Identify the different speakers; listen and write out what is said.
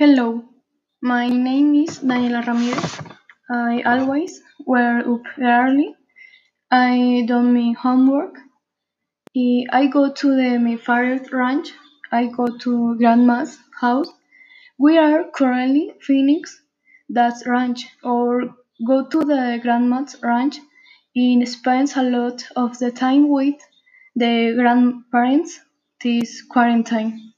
Speaker 1: Hello, my name is Daniela Ramirez. I always wake up early. I do my homework. I go to the, my favorite ranch. I go to grandma's house. We are currently Phoenix, That's ranch, or go to the grandma's ranch and spends a lot of the time with the grandparents this quarantine.